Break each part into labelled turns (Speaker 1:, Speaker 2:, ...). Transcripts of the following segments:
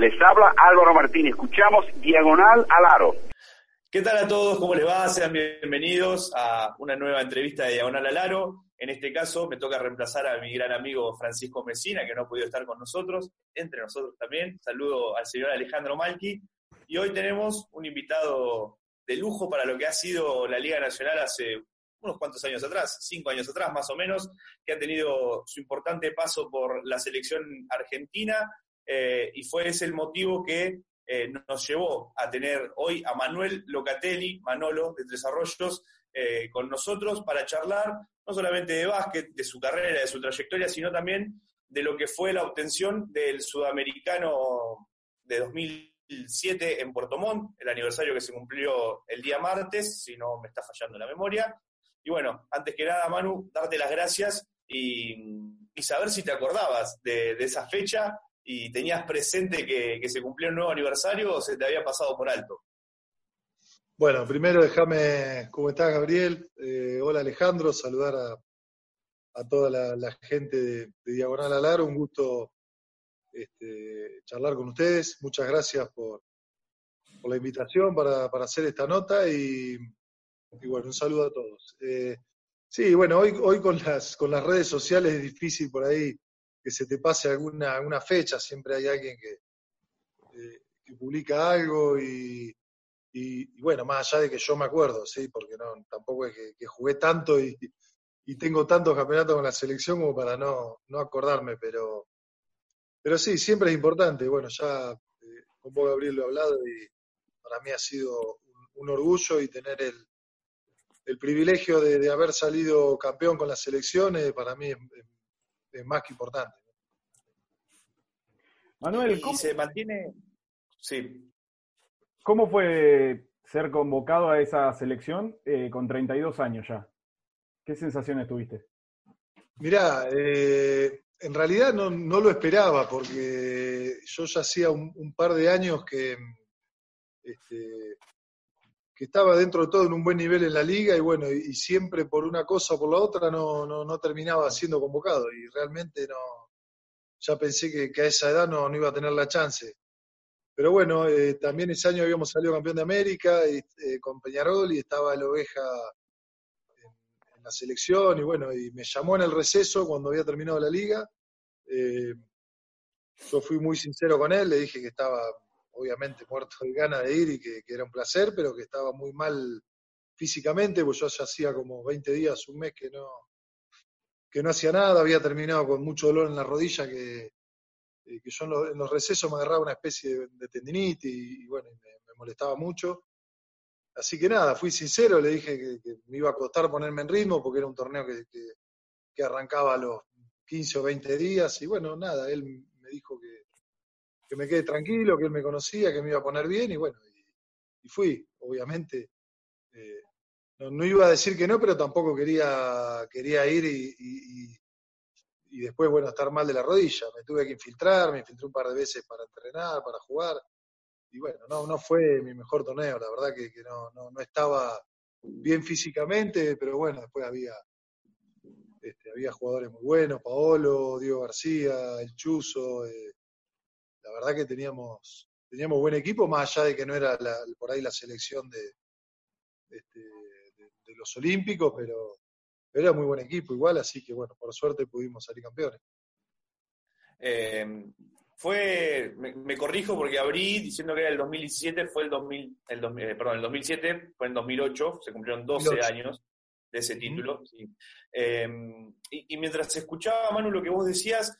Speaker 1: Les habla Álvaro Martín. Escuchamos Diagonal al Aro.
Speaker 2: ¿Qué tal a todos? ¿Cómo les va? Sean bienvenidos a una nueva entrevista de Diagonal al Aro. En este caso me toca reemplazar a mi gran amigo Francisco Mesina, que no ha podido estar con nosotros, entre nosotros también. Saludo al señor Alejandro Malqui. Y hoy tenemos un invitado de lujo para lo que ha sido la Liga Nacional hace unos cuantos años atrás, cinco años atrás más o menos, que ha tenido su importante paso por la selección argentina eh, y fue ese el motivo que eh, nos llevó a tener hoy a Manuel Locatelli, Manolo de Tres Arroyos, eh, con nosotros para charlar no solamente de básquet, de su carrera, de su trayectoria, sino también de lo que fue la obtención del sudamericano de 2007 en Puerto Montt, el aniversario que se cumplió el día martes, si no me está fallando la memoria. Y bueno, antes que nada, Manu, darte las gracias y, saber si te acordabas de, de esa fecha y tenías presente que, se cumplía un nuevo aniversario o se te había pasado por alto?
Speaker 3: Bueno, primero déjame, ¿cómo estás Gabriel? Eh, hola Alejandro, saludar a, toda la, gente de, Diagonal Alaro, un gusto este, charlar con ustedes, muchas gracias por, la invitación para, hacer esta nota y, bueno, un saludo a todos. Eh, sí, bueno, hoy, con las redes sociales es difícil por ahí que se te pase alguna, alguna fecha, siempre hay alguien que, eh, publica algo y, bueno, más allá de que yo me acuerdo, sí, porque no, tampoco es que, jugué tanto y, tengo tantos campeonatos con la selección como para no, no acordarme, pero, pero sí, siempre es importante. Bueno, ya eh, con vos, Gabriel, lo he hablado y para mí ha sido un, orgullo y tener el, el privilegio de, haber salido campeón con la selección, para mí es más que importante.
Speaker 2: Manuel, ¿cómo se mantiene? Sí.
Speaker 4: ¿Cómo fue ser convocado a esa selección eh, con 32 años ya? ¿Qué sensaciones tuviste?
Speaker 3: Mirá, eh, en realidad no, lo esperaba porque yo ya hacía un, par de años que, este, que estaba dentro de todo en un buen nivel en la liga y bueno, y, siempre por una cosa o por la otra no, no, terminaba siendo convocado y realmente no, ya pensé que, a esa edad no, no, iba a tener la chance. Pero bueno, eh, también ese año habíamos salido campeón de América y, eh, con Peñarol y estaba el Oveja en, la selección y bueno, y me llamó en el receso cuando había terminado la liga. Eh, yo fui muy sincero con él, le dije que estaba obviamente muerto de ganas de ir y que, era un placer, pero que estaba muy mal físicamente, pues yo ya hacía como 20 días, un mes que no, que no hacía nada, había terminado con mucho dolor en la rodilla, que, eh, que yo en los, recesos me agarraba una especie de, tendinitis y, bueno, me, molestaba mucho. Así que nada, fui sincero, le dije que, me iba a costar ponerme en ritmo porque era un torneo que, que arrancaba a los 15 o 20 días y bueno, nada, él me dijo que, que me quede tranquilo, que él me conocía, que me iba a poner bien y bueno, y, fui, obviamente. Eh, no, iba a decir que no, pero tampoco quería, quería ir y, y, después, bueno, estar mal de la rodilla. Me tuve que infiltrar, me infiltré un par de veces para entrenar, para jugar. Y bueno, no, no fue mi mejor torneo, la verdad que, no, no, estaba bien físicamente, pero bueno, después había, este, había jugadores muy buenos, Paolo, Diego García, El Chuzo, eh, la verdad que teníamos, teníamos buen equipo, más allá de que no era por ahí la selección de, este, de, los Olímpicos, pero, era muy buen equipo igual, así que bueno, por suerte pudimos salir campeones.
Speaker 2: Eh, fue, me, corrijo porque abrí diciendo que era el 2017, fue el 2000, el eh, perdón, el 2007, fue en 2008, se cumplieron 12 años de ese título. Eh, y, mientras escuchaba, Manu, lo que vos decías,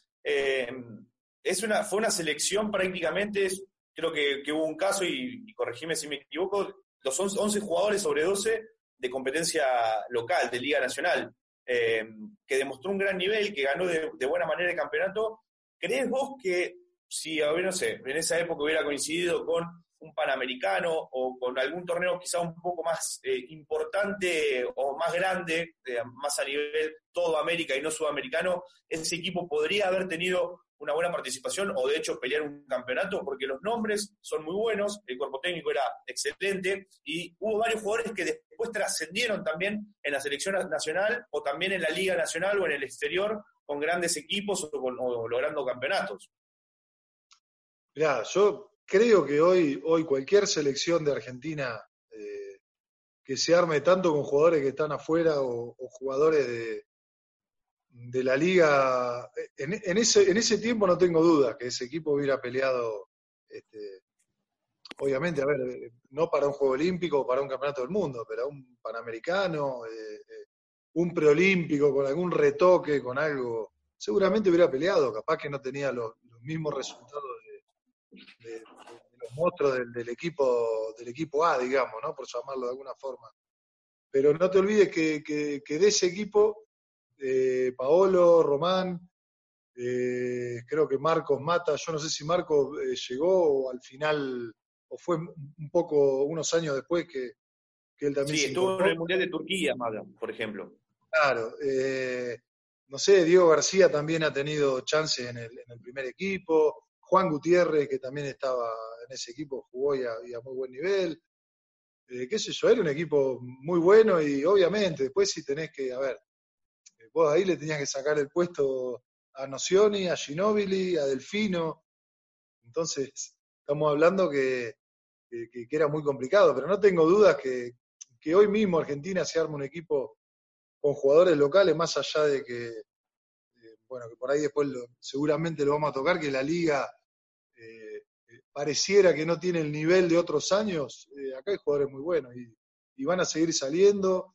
Speaker 2: es una, fue una selección prácticamente, creo que, hubo un caso, y, corregime si me equivoco, los 11, jugadores sobre 12 de competencia local, de Liga Nacional, eh, que demostró un gran nivel, que ganó de, buena manera el campeonato. ¿Crees vos que si, a ver, no sé, en esa época hubiera coincidido con un Panamericano o con algún torneo quizá un poco más eh, importante o más grande, eh, más a nivel todo América y no sudamericano, ese equipo podría haber tenido una buena participación o de hecho pelear un campeonato, porque los nombres son muy buenos, el cuerpo técnico era excelente y hubo varios jugadores que después trascendieron también en la selección nacional o también en la Liga Nacional o en el exterior con grandes equipos o, logrando campeonatos.
Speaker 3: Mirá, yo creo que hoy, hoy cualquier selección de Argentina eh, que se arme tanto con jugadores que están afuera o, o jugadores de, de la liga, en, en, ese, en ese tiempo no tengo dudas que ese equipo hubiera peleado, este, obviamente, a ver, no para un juego olímpico o para un campeonato del mundo, pero un panamericano, eh, eh, un preolímpico, con algún retoque, con algo, seguramente hubiera peleado, capaz que no tenía los, mismos resultados de los monstruos del, del, equipo, del equipo A, digamos, ¿no? por llamarlo de alguna forma. Pero no te olvides que, que, que de ese equipo eh, Paolo, Román, eh, creo que Marcos Mata, yo no sé si Marcos eh, llegó al final, o fue un poco, unos años después que, que él también
Speaker 2: sí, estuvo en el Mundial de Turquía, Mata, por ejemplo.
Speaker 3: Claro, eh, no sé, Diego García también ha tenido chances en el, en el, primer equipo, Juan Gutiérrez, que también estaba en ese equipo, jugó y a, y a muy buen nivel. Qué sé yo, era un equipo muy bueno y obviamente después si tenés que, a ver, vos ahí le tenías que sacar el puesto a Nocioni, a Ginobili, a Delfino. Entonces, estamos hablando que, que, era muy complicado, pero no tengo dudas que, que, hoy mismo Argentina se arma un equipo con jugadores locales, más allá de que, eh, bueno, que por ahí después lo, seguramente lo vamos a tocar, que la liga eh, pareciera que no tiene el nivel de otros años, eh, acá hay jugadores muy buenos y, y van a seguir saliendo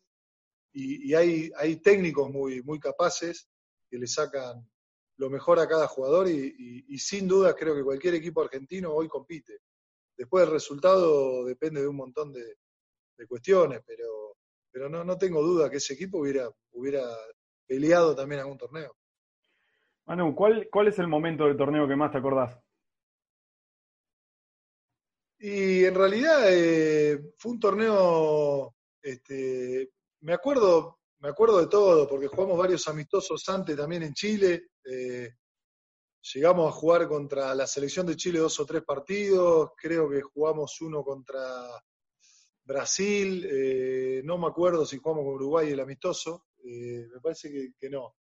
Speaker 3: y, y hay, hay, técnicos muy, muy capaces que le sacan lo mejor a cada jugador y, y, y, sin duda creo que cualquier equipo argentino hoy compite. Después el resultado depende de un montón de, de cuestiones, pero, pero no, no, tengo duda que ese equipo hubiera, hubiera peleado también algún torneo.
Speaker 4: Manu, ¿cuál, ¿cuál es el momento del torneo que más te acordás?
Speaker 3: Y en realidad eh, fue un torneo este, me acuerdo, me acuerdo de todo, porque jugamos varios amistosos antes también en Chile. Eh, llegamos a jugar contra la selección de Chile dos o tres partidos. Creo que jugamos uno contra Brasil. Eh, no me acuerdo si jugamos con Uruguay el amistoso. Eh, me parece que, no.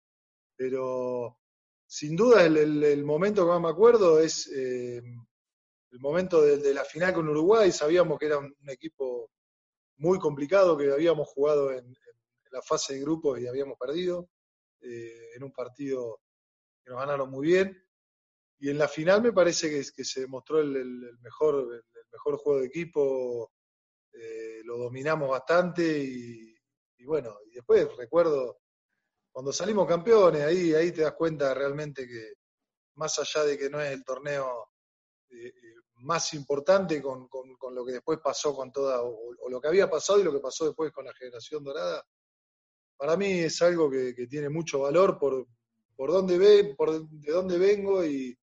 Speaker 3: Pero sin duda el, el, momento que más me acuerdo es eh, el momento de, la final con Uruguay. Sabíamos que era un equipo muy complicado que habíamos jugado en, la fase de grupos y habíamos perdido eh, en un partido que nos ganaron muy bien. Y en la final me parece que, que se demostró el, mejor, el, mejor juego de equipo, eh, lo dominamos bastante y, y, bueno, y después recuerdo cuando salimos campeones, ahí, ahí te das cuenta realmente que más allá de que no es el torneo eh, más importante con, con, lo que después pasó con toda, o, lo que había pasado y lo que pasó después con la generación dorada, para mí es algo que, tiene mucho valor por, por dónde ve, por de dónde vengo y,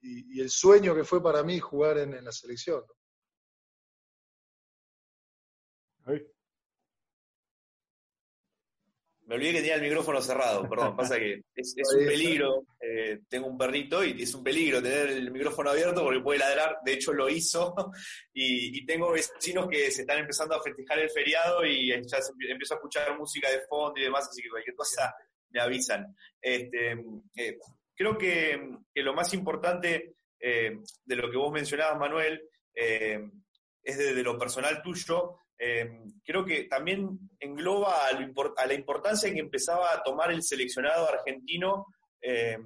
Speaker 3: y, el sueño que fue para mí jugar en, en la selección.
Speaker 2: Me olvidé que tenía el micrófono cerrado, perdón, pasa que es, es un peligro, eh, tengo un perrito y es un peligro tener el micrófono abierto porque puede ladrar, de hecho lo hizo, y, y tengo vecinos que se están empezando a festejar el feriado y ya se, empiezo a escuchar música de fondo y demás, así que cualquier cosa me avisan. Este, eh, creo que, que, lo más importante eh, de lo que vos mencionabas, Manuel, es desde lo personal tuyo, eh, creo que también engloba a, la importancia que empezaba a tomar el seleccionado argentino eh,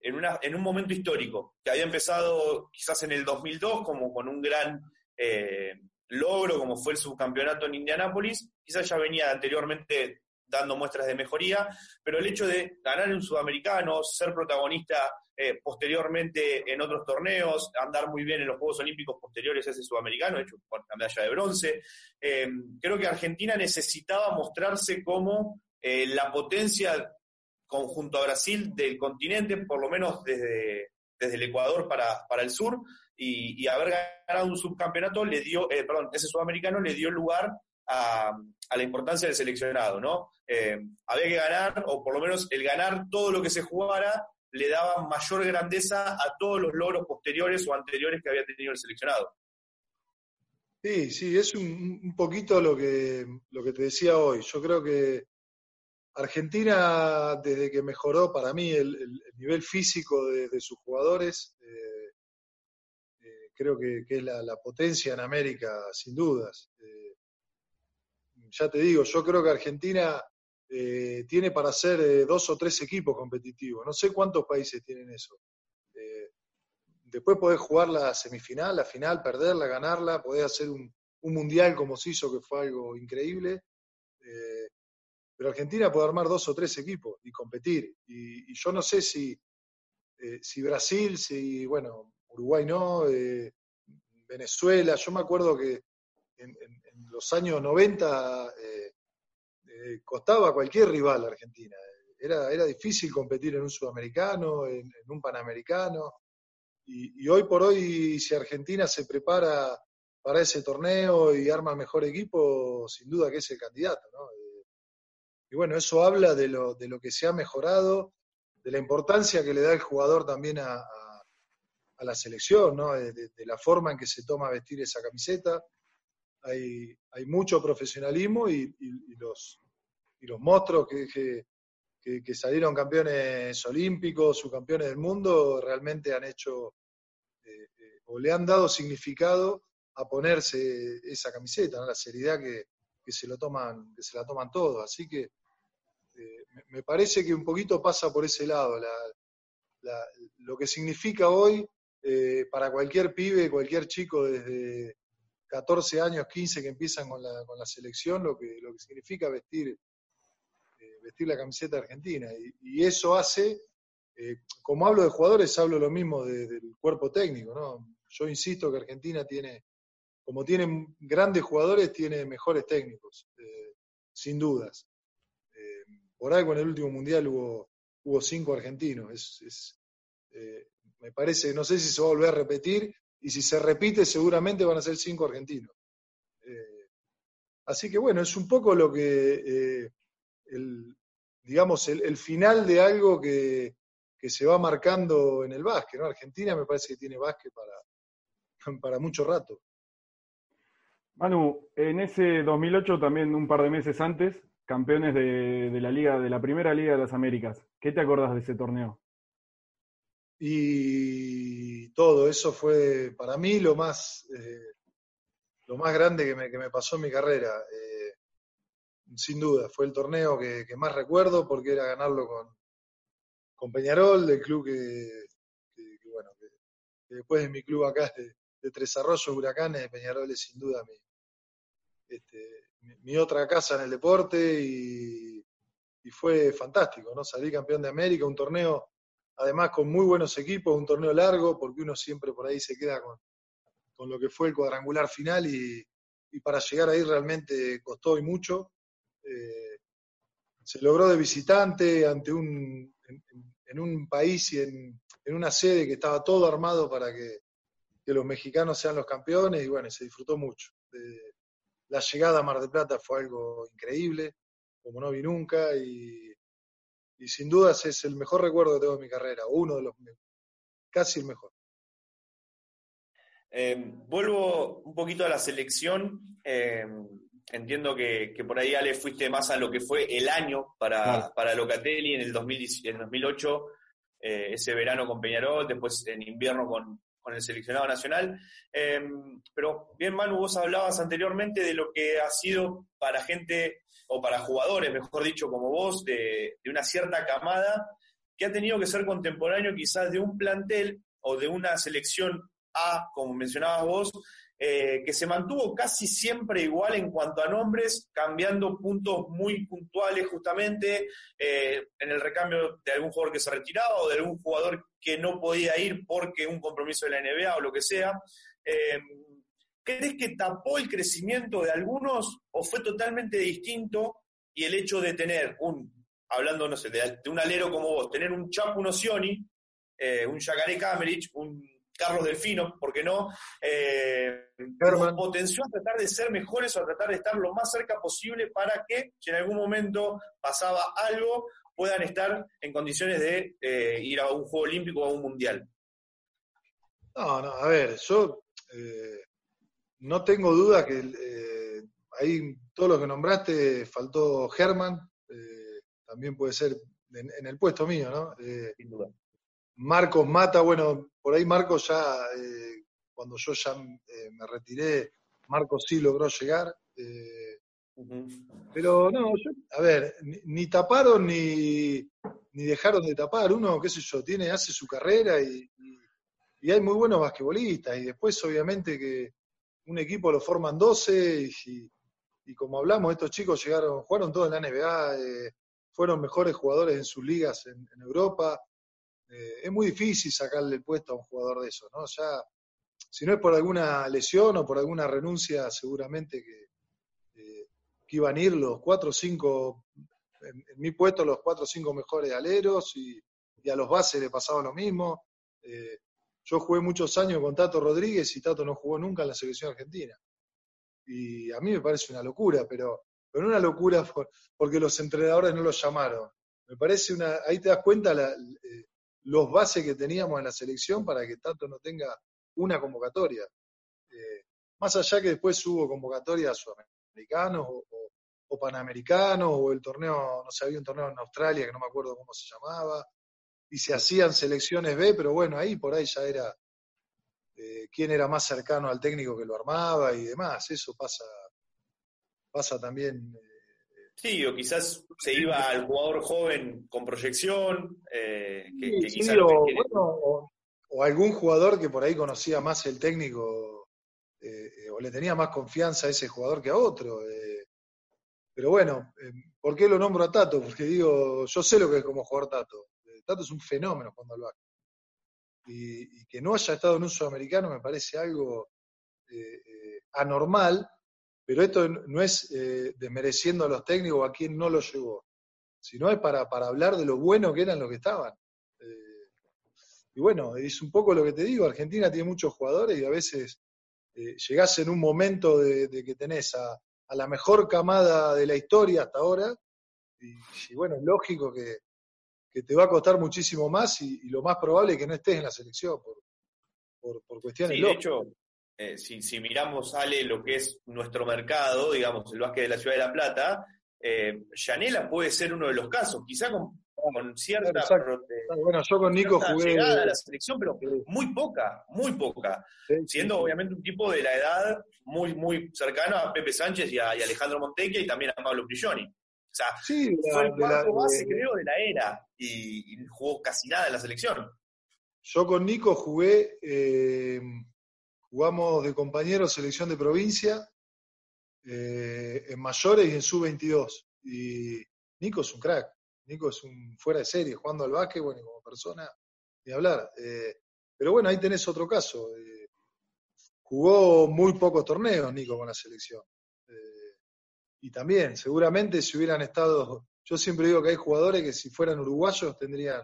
Speaker 2: en, una, en, un momento histórico, que había empezado quizás en el 2002 como con un gran eh, logro, como fue el subcampeonato en Indianápolis, quizás ya venía anteriormente dando muestras de mejoría, pero el hecho de ganar un sudamericano, ser protagonista eh, posteriormente en otros torneos, andar muy bien en los Juegos Olímpicos posteriores a ese sudamericano, de hecho, por la medalla de bronce. Eh, creo que Argentina necesitaba mostrarse como eh, la potencia conjunto a Brasil del continente, por lo menos desde, desde el Ecuador para, para el sur, y, haber ganado un subcampeonato le dio, eh, perdón, ese sudamericano le dio lugar a, la importancia del seleccionado, ¿no? Eh, había que ganar, o por lo menos el ganar todo lo que se jugara, le daba mayor grandeza a todos los logros posteriores o anteriores que había tenido el seleccionado.
Speaker 3: Sí, sí, es un, poquito lo que, lo que te decía hoy. Yo creo que Argentina, desde que mejoró para mí el, el, el nivel físico de, sus jugadores, eh, creo que, es la, potencia en América, sin dudas. Eh, ya te digo, yo creo que Argentina eh, tiene para ser dos o tres equipos competitivos. No sé cuántos países tienen eso. después podés jugar la semifinal, la final, perderla, ganarla, podés hacer un, mundial como se hizo, que fue algo increíble. pero Argentina puede armar dos o tres equipos y competir. Y, yo no sé si, si Brasil, si, bueno, Uruguay no, eh, Venezuela. Yo me acuerdo que en, los años 90 eh, eh, costaba cualquier rival Argentina. Era, era difícil competir en un sudamericano, en, un panamericano. Y, hoy por hoy, si Argentina se prepara para ese torneo y arma mejor equipo, sin duda que es el candidato. y bueno, eso habla de lo, de lo que se ha mejorado, de la importancia que le da el jugador también a a la selección, ¿no? de, la forma en que se toma vestir esa camiseta. Hay, hay mucho profesionalismo y, los, y los monstruos que, que, salieron campeones olímpicos, subcampeones del mundo, realmente han hecho eh, eh, o le han dado significado a ponerse esa camiseta, la seriedad que, se lo toman, que se la toman todos. Así que eh, me parece que un poquito pasa por ese lado. lo que significa hoy para cualquier pibe, cualquier chico desde 14 años, 15 que empiezan con la, con la selección, lo que, lo que significa vestir, eh, vestir la camiseta argentina. Y, eso hace, eh, como hablo de jugadores, hablo lo mismo del cuerpo técnico. ¿no? Yo insisto que Argentina tiene, como tienen grandes jugadores, tiene mejores técnicos, sin dudas. por algo en el último mundial hubo, hubo cinco argentinos. Es me parece, no sé si se va a volver a repetir, y si se repite seguramente van a ser cinco argentinos. Eh, así que bueno, es un poco lo que, eh, el, digamos, el, final de algo que, se va marcando en el básquet, ¿no? Argentina me parece que tiene básquet para, para mucho rato.
Speaker 4: Manu, en ese 2008 también un par de meses antes, campeones de, de la liga, de la primera liga de las Américas. ¿Qué te acordás de ese torneo?
Speaker 3: Y todo eso fue para mí lo más, eh, lo más grande que me, que me, pasó en mi carrera. Eh, sin duda, fue el torneo que, más recuerdo porque era ganarlo con, con Peñarol, del club que, bueno, que, después de mi club acá de, de Tres Arroyos, Huracanes, Peñarol es sin duda mi, este, mi, otra casa en el deporte y, y fue fantástico, ¿no? Salí campeón de América, un torneo además con muy buenos equipos, un torneo largo, porque uno siempre por ahí se queda con, con lo que fue el cuadrangular final y, para llegar ahí realmente costó y mucho. Eh, se logró de visitante ante un, en, un país y en, una sede que estaba todo armado para que, los mexicanos sean los campeones y bueno, se disfrutó mucho. la llegada a Mar del Plata fue algo increíble, como no vi nunca, y y sin dudas es el mejor recuerdo que tengo de mi carrera, uno de los casi el mejor.
Speaker 2: Eh, vuelvo un poquito a la selección. Eh, entiendo que, por ahí, Ale, fuiste más a lo que fue el año para, para Locatelli en el, 2008, eh, ese verano con Peñarol, después en invierno con, con el seleccionado nacional. pero bien, Manu, vos hablabas anteriormente de lo que ha sido para gente o para jugadores, mejor dicho, como vos, de, una cierta camada, que ha tenido que ser contemporáneo quizás de un plantel o de una selección A, como mencionabas vos, eh, que se mantuvo casi siempre igual en cuanto a nombres, cambiando puntos muy puntuales justamente eh, en el recambio de algún jugador que se retiraba o de algún jugador que no podía ir porque un compromiso de la NBA o lo que sea. Eh, ¿Crees que tapó el crecimiento de algunos o fue totalmente distinto y el hecho de tener un, hablando, no sé, de, un alero como vos, tener un Chapo Nocioni, eh, un Jacaré Camerich, un Carlos Delfino, ¿por qué no? Eh, potenció a tratar de ser mejores o a tratar de estar lo más cerca posible para que, si en algún momento pasaba algo, puedan estar en condiciones de eh, ir a un Juego Olímpico o a un Mundial.
Speaker 3: No, no, a ver, yo eh, no tengo duda que eh, ahí todo lo que nombraste faltó Germán, eh, también puede ser en, el puesto mío, ¿no? Eh, Sin duda. Marcos Mata, bueno, por ahí Marcos ya cuando yo ya me retiré, Marcos sí logró llegar. Eh, pero no, a ver, ni, taparon ni, ni, dejaron de tapar. Uno, qué sé yo, tiene, hace su carrera y, y, hay muy buenos basquetbolistas. Y después, obviamente, que un equipo lo forman 12 y, como hablamos, estos chicos llegaron, jugaron todos en la NBA, eh, fueron mejores jugadores en sus ligas en, Europa. Eh, es muy difícil sacarle el puesto a un jugador de eso, ¿no? Ya, si no es por alguna lesión o por alguna renuncia, seguramente que, eh, iban a ir los cuatro o cinco, en, mi puesto, los cuatro o cinco mejores aleros y, a los bases le pasaba lo mismo. Yo jugué muchos años con Tato Rodríguez y Tato no jugó nunca en la selección argentina y a mí me parece una locura, pero, pero una locura porque los entrenadores no los llamaron. Me parece una, ahí te das cuenta la, eh, los bases que teníamos en la selección para que tanto no tenga una convocatoria. Eh, más allá que después hubo convocatorias sudamericanos o, o, panamericanos, o el torneo, no sé, había un torneo en Australia que no me acuerdo cómo se llamaba, y se hacían selecciones B, pero bueno, ahí por ahí ya era eh, quién era más cercano al técnico que lo armaba y demás. Eso pasa, pasa también.
Speaker 2: Eh, sí, o quizás se iba al jugador joven con proyección, eh, que,
Speaker 3: o, algún jugador que por ahí conocía más el técnico o le tenía más confianza a ese jugador que a otro. pero bueno, ¿por qué lo nombro a Tato? Porque digo, yo sé lo que es como jugador Tato. Tato es un fenómeno cuando lo hace y, que no haya estado en un sudamericano me parece algo eh, eh, anormal, pero esto no es eh, desmereciendo a los técnicos a quien no lo llevó, sino es para, para hablar de lo bueno que eran los que estaban. y bueno, es un poco lo que te digo, Argentina tiene muchos jugadores y a veces llegás en un momento de, que tenés a, la mejor camada de la historia hasta ahora, y bueno, es lógico que, que te va a costar muchísimo más y, lo más probable es que no estés en la selección por, por, por cuestiones
Speaker 2: sí, De hecho, eh, si, si, miramos, Ale, lo que es nuestro mercado, digamos, el básquet de la Ciudad de La Plata, eh, Yanela puede ser uno de los casos, quizá con, con cierta...
Speaker 3: bueno, yo con Nico jugué...
Speaker 2: Llegada a la selección, pero muy poca, muy poca. siendo obviamente un tipo de la edad muy, muy cercano a Pepe Sánchez y a, Alejandro Montequia y también a Pablo Prigioni. O sea, fue el cuarto base, creo, de la era y, jugó casi nada en la selección.
Speaker 3: Yo con Nico jugué, eh, jugamos de compañero selección de provincia, eh, en mayores y en sub-22. Y Nico es un crack, Nico es un fuera de serie, jugando al básquet, bueno, y como persona, ni hablar. Eh, pero bueno, ahí tenés otro caso. jugó muy pocos torneos Nico con la selección y también, seguramente si hubieran estado, yo siempre digo que hay jugadores que si fueran uruguayos tendrían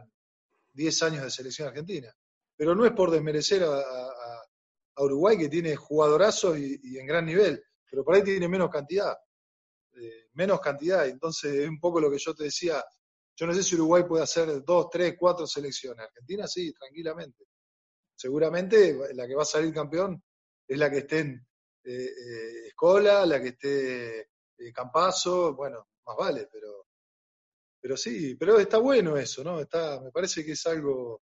Speaker 3: 10 años de selección argentina. Pero no es por desmerecer a, Uruguay, que tiene jugadorazos y, en gran nivel, pero por ahí tiene menos cantidad. Eh, menos cantidad. Entonces, es un poco lo que yo te decía. Yo no sé si Uruguay puede hacer dos, tres, cuatro selecciones. Argentina sí, tranquilamente. Seguramente la que va a salir campeón es la que esté en eh, eh, Escola, la que esté eh, bueno, más vale, pero, pero sí, pero está bueno eso, ¿no? Está, me parece que es algo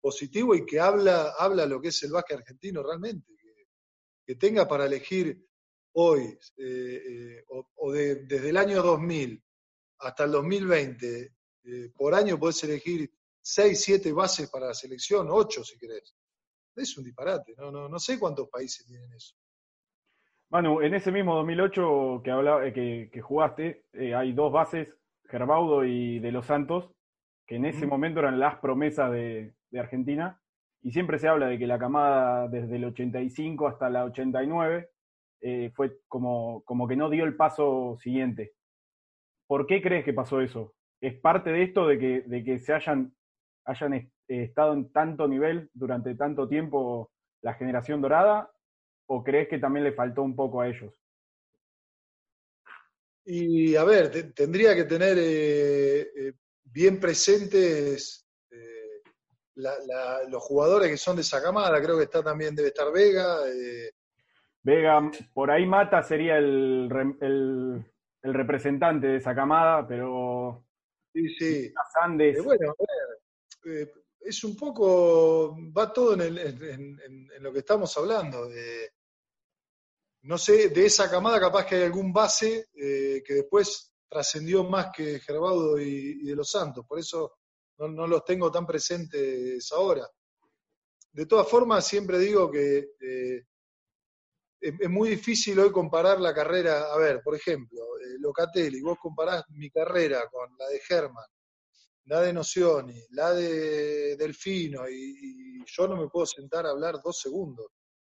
Speaker 3: positivo y que habla, habla lo que es el básquet argentino realmente, que, tenga para elegir hoy, eh, eh, o, desde el año 2000 hasta el 2020, por año podés elegir 6, 7 bases para la selección, 8 si querés. Es un disparate, no, no, no sé cuántos países tienen eso.
Speaker 4: Manu, en ese mismo 2008 que, hablaba, eh, que, jugaste, eh, hay dos bases, Gerbaudo y de los Santos, que en ese momento eran las promesas de, Argentina, y siempre se habla de que la camada desde el 85 hasta la 89 eh, fue como, como que no dio el paso siguiente. ¿Por qué crees que pasó eso? ¿Es parte de esto de que, de que se hayan, hayan estado en tanto nivel durante tanto tiempo la generación dorada o crees que también le faltó un poco a ellos?
Speaker 3: Y a ver, tendría que tener eh, eh, bien presentes eh, los jugadores que son de esa camada. Creo que está también, debe estar Vega.
Speaker 4: Vega, por ahí Mata sería el, representante de esa camada, pero.
Speaker 3: Sí, sí.
Speaker 4: Sandes.
Speaker 3: bueno, a ver, es un poco, va todo en, lo que estamos hablando. De, no sé, de esa camada capaz que hay algún base eh, que después trascendió más que Gerbaudo y, de los Santos, por eso no, los tengo tan presentes ahora. De todas formas, siempre digo que eh, es, muy difícil hoy comparar la carrera, a ver, por ejemplo, eh, Locatelli, vos comparás mi carrera con la de Germán, la de Nocioni, la de Delfino, y, yo no me puedo sentar a hablar dos segundos.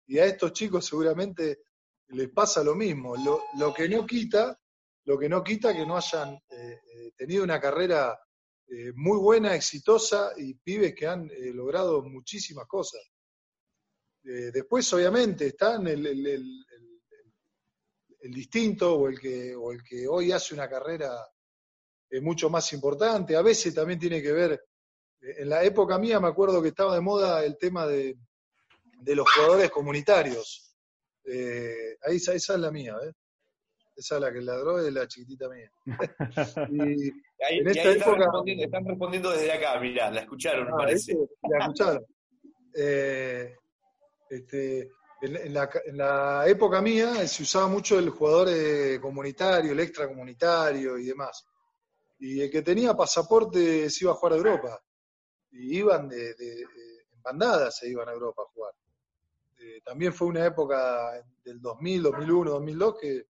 Speaker 3: Y a estos chicos seguramente les pasa lo mismo. Lo, que no quita, lo que no quita que no hayan eh, eh, tenido una carrera eh, muy buena, exitosa, y pibes que han logrado muchísimas cosas. después, obviamente, están el, el, el, distinto o el, que, o el que hoy hace una carrera es mucho más importante. A veces también tiene que ver, eh, en la época mía me acuerdo que estaba de moda el tema de, los jugadores comunitarios. Eh, ahí esa, es la mía, ¿ves? Esa es la que ladró, es la chiquitita mía.
Speaker 2: y, ahí, en esta época, están, respondiendo, desde acá, mirá, la escucharon, me ah, parece.
Speaker 3: La escucharon. Eh, este, en, la, en, la, época mía se usaba mucho el jugador comunitario, el extracomunitario y demás. Y el que tenía pasaporte se iba a jugar a Europa. Y iban de, en bandadas, se iban a Europa a jugar. Eh, también fue una época del 2000, 2001, 2002 que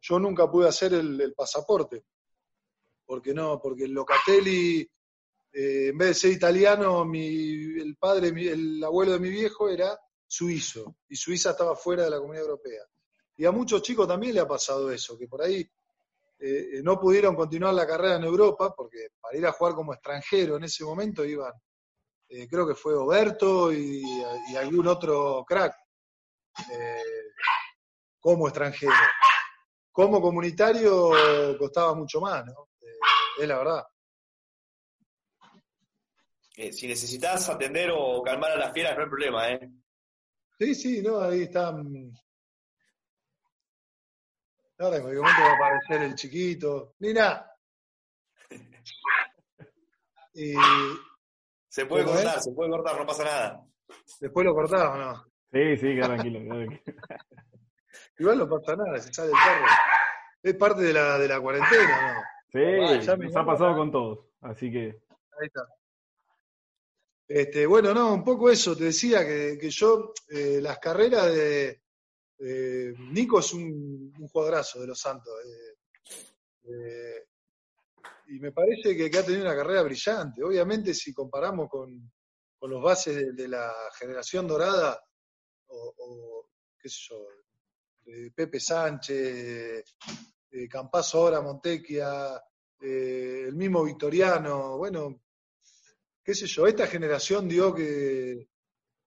Speaker 3: yo nunca pude hacer el, pasaporte. Porque no, porque el Locatelli, eh, en vez de ser italiano, mi, el padre, el abuelo de mi viejo era suizo. Y Suiza estaba fuera de la comunidad europea. Y a muchos chicos también le ha pasado eso, que por ahí eh, eh, no pudieron continuar la carrera en Europa, porque para ir a jugar como extranjero en ese momento iban, eh, creo que fue Oberto y, algún otro crack, como extranjero. Como comunitario costaba mucho más, ¿no? es la verdad.
Speaker 2: si necesitas atender o calmar a las fieras, no hay problema, ¿eh?
Speaker 3: Sí, sí, no, ahí están Ahora en cualquier momento va a aparecer el chiquito. Nina.
Speaker 2: se puede cortar, se puede cortar, no pasa nada.
Speaker 3: Después lo cortamos, ¿no?
Speaker 4: Sí, sí, queda tranquilo, tranquilo.
Speaker 3: Igual no pasa nada, se sale el carro. Es parte de la, de la cuarentena, ¿no?
Speaker 4: Sí, ya nos ha pasado con todos, así que.
Speaker 3: Ahí está. Este, bueno, no, un poco eso, te decía que, que yo, eh, las carreras de, eh, Nico es un, un, jugadorazo de los Santos. Eh, eh, y me parece que, ha tenido una carrera brillante. Obviamente, si comparamos con, los bases de, la generación dorada, o, qué sé yo, Pepe Sánchez, Campazo ahora, Montequia, el mismo Victoriano, bueno, qué sé yo, esta generación dio que,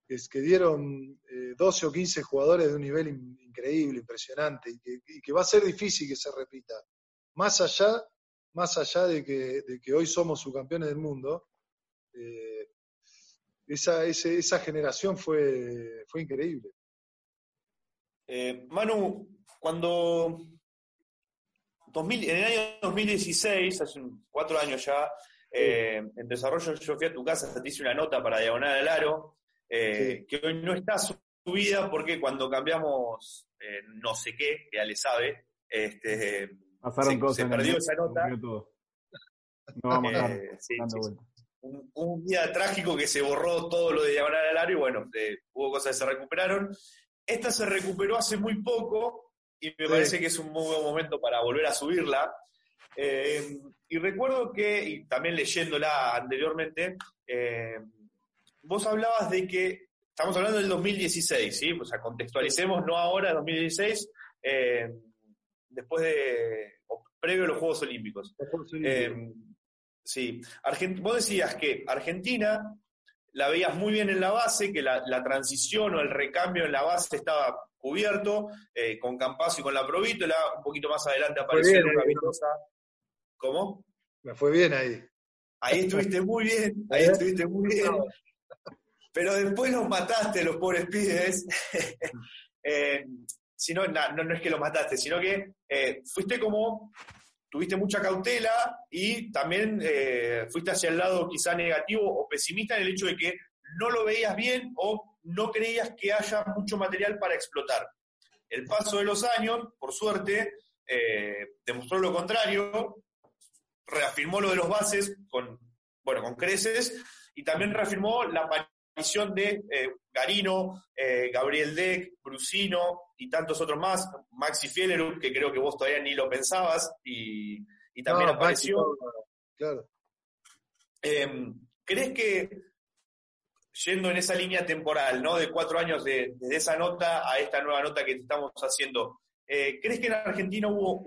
Speaker 3: que, dieron 12 eh, o 15 jugadores de un nivel increíble, impresionante, y que, va a ser difícil que se repita. Más allá, más allá de, que, hoy somos subcampeones del mundo, eh, esa, esa generación fue, fue increíble.
Speaker 2: Eh, Manu, cuando en el año 2016, hace cuatro años ya, en desarrollo yo fui a tu casa, te hice una nota para Diagonal al Aro, eh, que hoy no está subida porque cuando cambiamos eh, no sé qué, que ya le sabe, este, se, perdió esa nota. Eh, un, día trágico que se borró todo lo de Diagonal al Aro y bueno, hubo cosas que se recuperaron. Esta se recuperó hace muy poco y me parece que es un muy buen momento para volver a subirla. y recuerdo que, y también leyéndola anteriormente, vos hablabas de que, estamos hablando del 2016, ¿sí? O sea, contextualicemos, no ahora, 2016, eh, después de, o previo a los Juegos Olímpicos. Eh, sí, vos decías que Argentina la veías muy bien en la base, que la, transición o el recambio en la base estaba cubierto, eh, con Campazo y con la Provítola, un poquito más adelante apareció una vistosa. ¿Cómo?
Speaker 3: Me fue bien ahí.
Speaker 2: Ahí estuviste muy bien, ahí estuviste muy bien. Pero después los mataste, los pobres pibes. eh, no, no, es que los mataste, sino que eh, fuiste como tuviste mucha cautela y también eh, fuiste hacia el lado quizá negativo o pesimista en el hecho de que no lo veías bien o no creías que haya mucho material para explotar. El paso de los años, por suerte, eh, demostró lo contrario, reafirmó lo de los bases con, bueno, con creces y también reafirmó la aparición de eh, Garino, eh, Gabriel Deck, Brusino y tantos otros más, Maxi Fielerup, que creo que vos todavía ni lo pensabas y, también apareció.
Speaker 3: claro.
Speaker 2: Em, ¿Crees que yendo en esa línea temporal, ¿no? De cuatro años de, de esa nota a esta nueva nota que te estamos haciendo, eh, ¿Crees que en Argentina hubo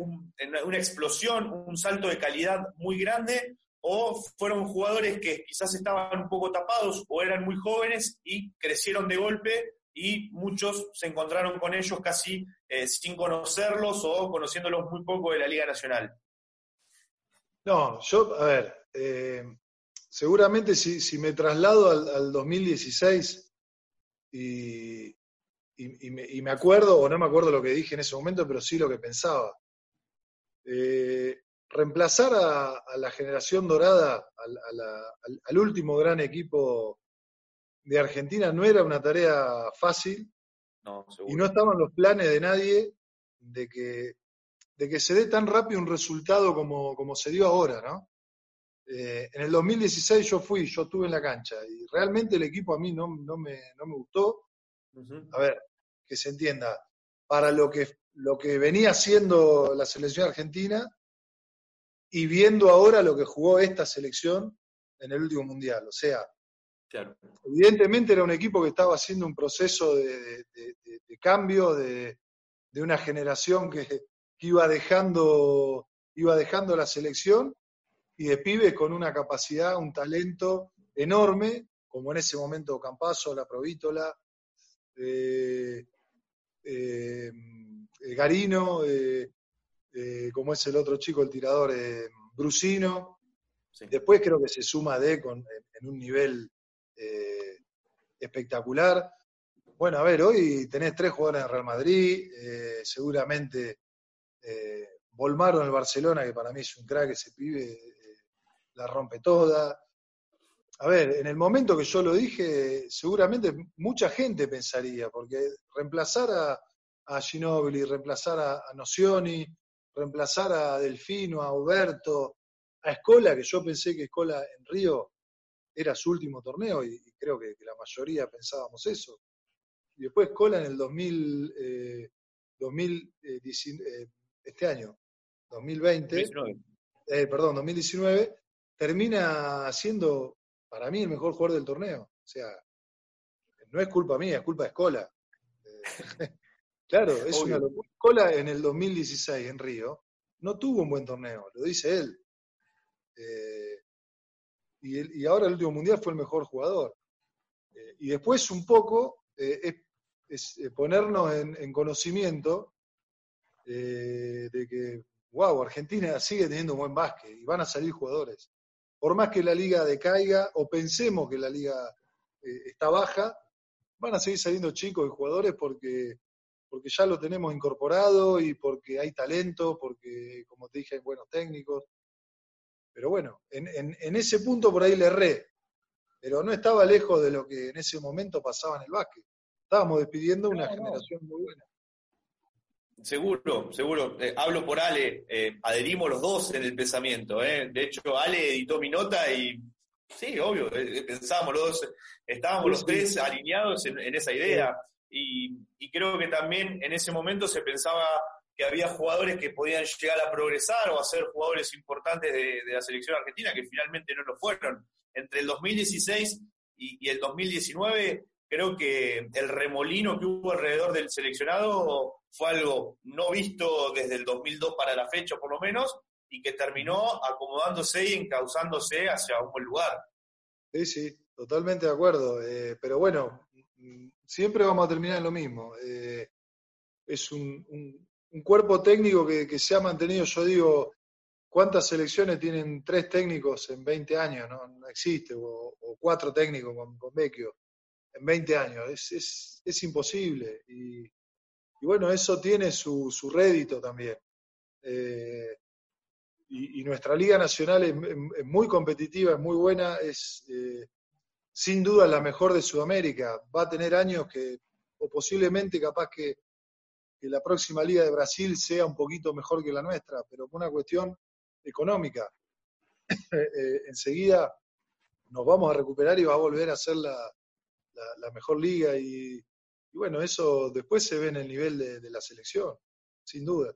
Speaker 2: una explosión, un salto de calidad muy grande? ¿O fueron jugadores que quizás estaban un poco tapados o eran muy jóvenes y crecieron de golpe y muchos se encontraron con ellos casi eh, sin conocerlos o conociéndolos muy poco de la Liga Nacional?
Speaker 3: No, yo, a ver, eh, seguramente si, me traslado al, al 2016 y, y, me, acuerdo, o no me acuerdo lo que dije en ese momento, pero sí lo que pensaba. Eh, reemplazar a, la generación dorada, al, último gran equipo de Argentina, no era una tarea fácil. y no estaban los planes de nadie de que, de que se dé tan rápido un resultado como, como se dio ahora, ¿no? Eh, en el 2016 yo fui, yo estuve en la cancha y realmente el equipo a mí no, no, me, no me gustó. A ver, que se entienda, para lo que, lo que venía siendo la selección argentina y viendo ahora lo que jugó esta selección en el último mundial. O sea, evidentemente era un equipo que estaba haciendo un proceso de, cambio, de, una generación que, iba dejando iba dejando la selección y de pibes con una capacidad, un talento enorme, como en ese momento Campazo, La Provítola, eh, eh, Garino, eh, eh, como es el otro chico, el tirador Brusino. Después creo que se suma D con, en, un nivel espectacular. Bueno, a ver, hoy tenés tres jugadores en Real Madrid, seguramente Volmaro en el Barcelona, que para mí es un crack, ese pibe la rompe toda. A ver, en el momento que yo lo dije, seguramente mucha gente pensaría, porque reemplazar a, a Ginobili, reemplazar a, Nocioni, reemplazar a Delfino, a Huberto, a Escola, que yo pensé que Escola en Río era su último torneo y, creo que, la mayoría pensábamos eso. Y después Escola en el 2000, 2019, eh, eh, este año, 2020, eh, perdón, 2019, termina siendo para mí el mejor jugador del torneo. O sea, no es culpa mía, es culpa de Escola. Eh, claro, es una locura. Escola en el 2016 en Río no tuvo un buen torneo, lo dice él. Eh, y, ahora el último mundial fue el mejor jugador. Eh, y después un poco es, ponernos en, conocimiento de que, wow, Argentina sigue teniendo un buen básquet y van a salir jugadores por más que la liga decaiga o pensemos que la liga eh, está baja, van a seguir saliendo chicos y jugadores porque, porque ya lo tenemos incorporado y porque hay talento, porque, como te dije, hay buenos técnicos. Pero bueno, en, ese punto por ahí le erré, pero no estaba lejos de lo que en ese momento pasaba en el básquet. Estábamos despidiendo una generación muy buena.
Speaker 2: Seguro, seguro. Eh, hablo por Ale, eh, adherimos los dos en el pensamiento. Eh. De hecho, Ale editó mi nota y sí, obvio, pensábamos los dos, estábamos los tres alineados en, esa idea. Y, creo que también en ese momento se pensaba que había jugadores que podían llegar a progresar o a ser jugadores importantes de, la selección argentina, que finalmente no lo fueron. Entre el 2016 y, y el 2019 creo que el remolino que hubo alrededor del seleccionado fue algo no visto desde el 2002 para la fecha, por lo menos, y que terminó acomodándose y encauzándose hacia un buen lugar.
Speaker 3: Sí, sí, totalmente de acuerdo. Eh, pero bueno, siempre vamos a terminar en lo mismo. Eh, es un, cuerpo técnico que, se ha mantenido, yo digo, ¿cuántas selecciones tienen tres técnicos en 20 años? No, existe, o, cuatro técnicos con, con Vecchio en 20 años. Es, es, imposible. Y, bueno, eso tiene su, su rédito también. Eh, y, nuestra Liga Nacional es, muy competitiva, es muy buena, es eh, sin duda la mejor de Sudamérica. Va a tener años que, o posiblemente capaz que, la próxima Liga de Brasil sea un poquito mejor que la nuestra, pero por una cuestión económica. Eh, enseguida nos vamos a recuperar y va a volver a ser la, la, mejor liga y, bueno, eso después se ve en el nivel de la selección, sin duda.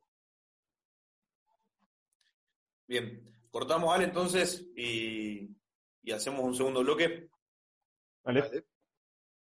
Speaker 2: Bien, cortamos, Ale, entonces, y, hacemos un segundo bloque.
Speaker 4: Vale.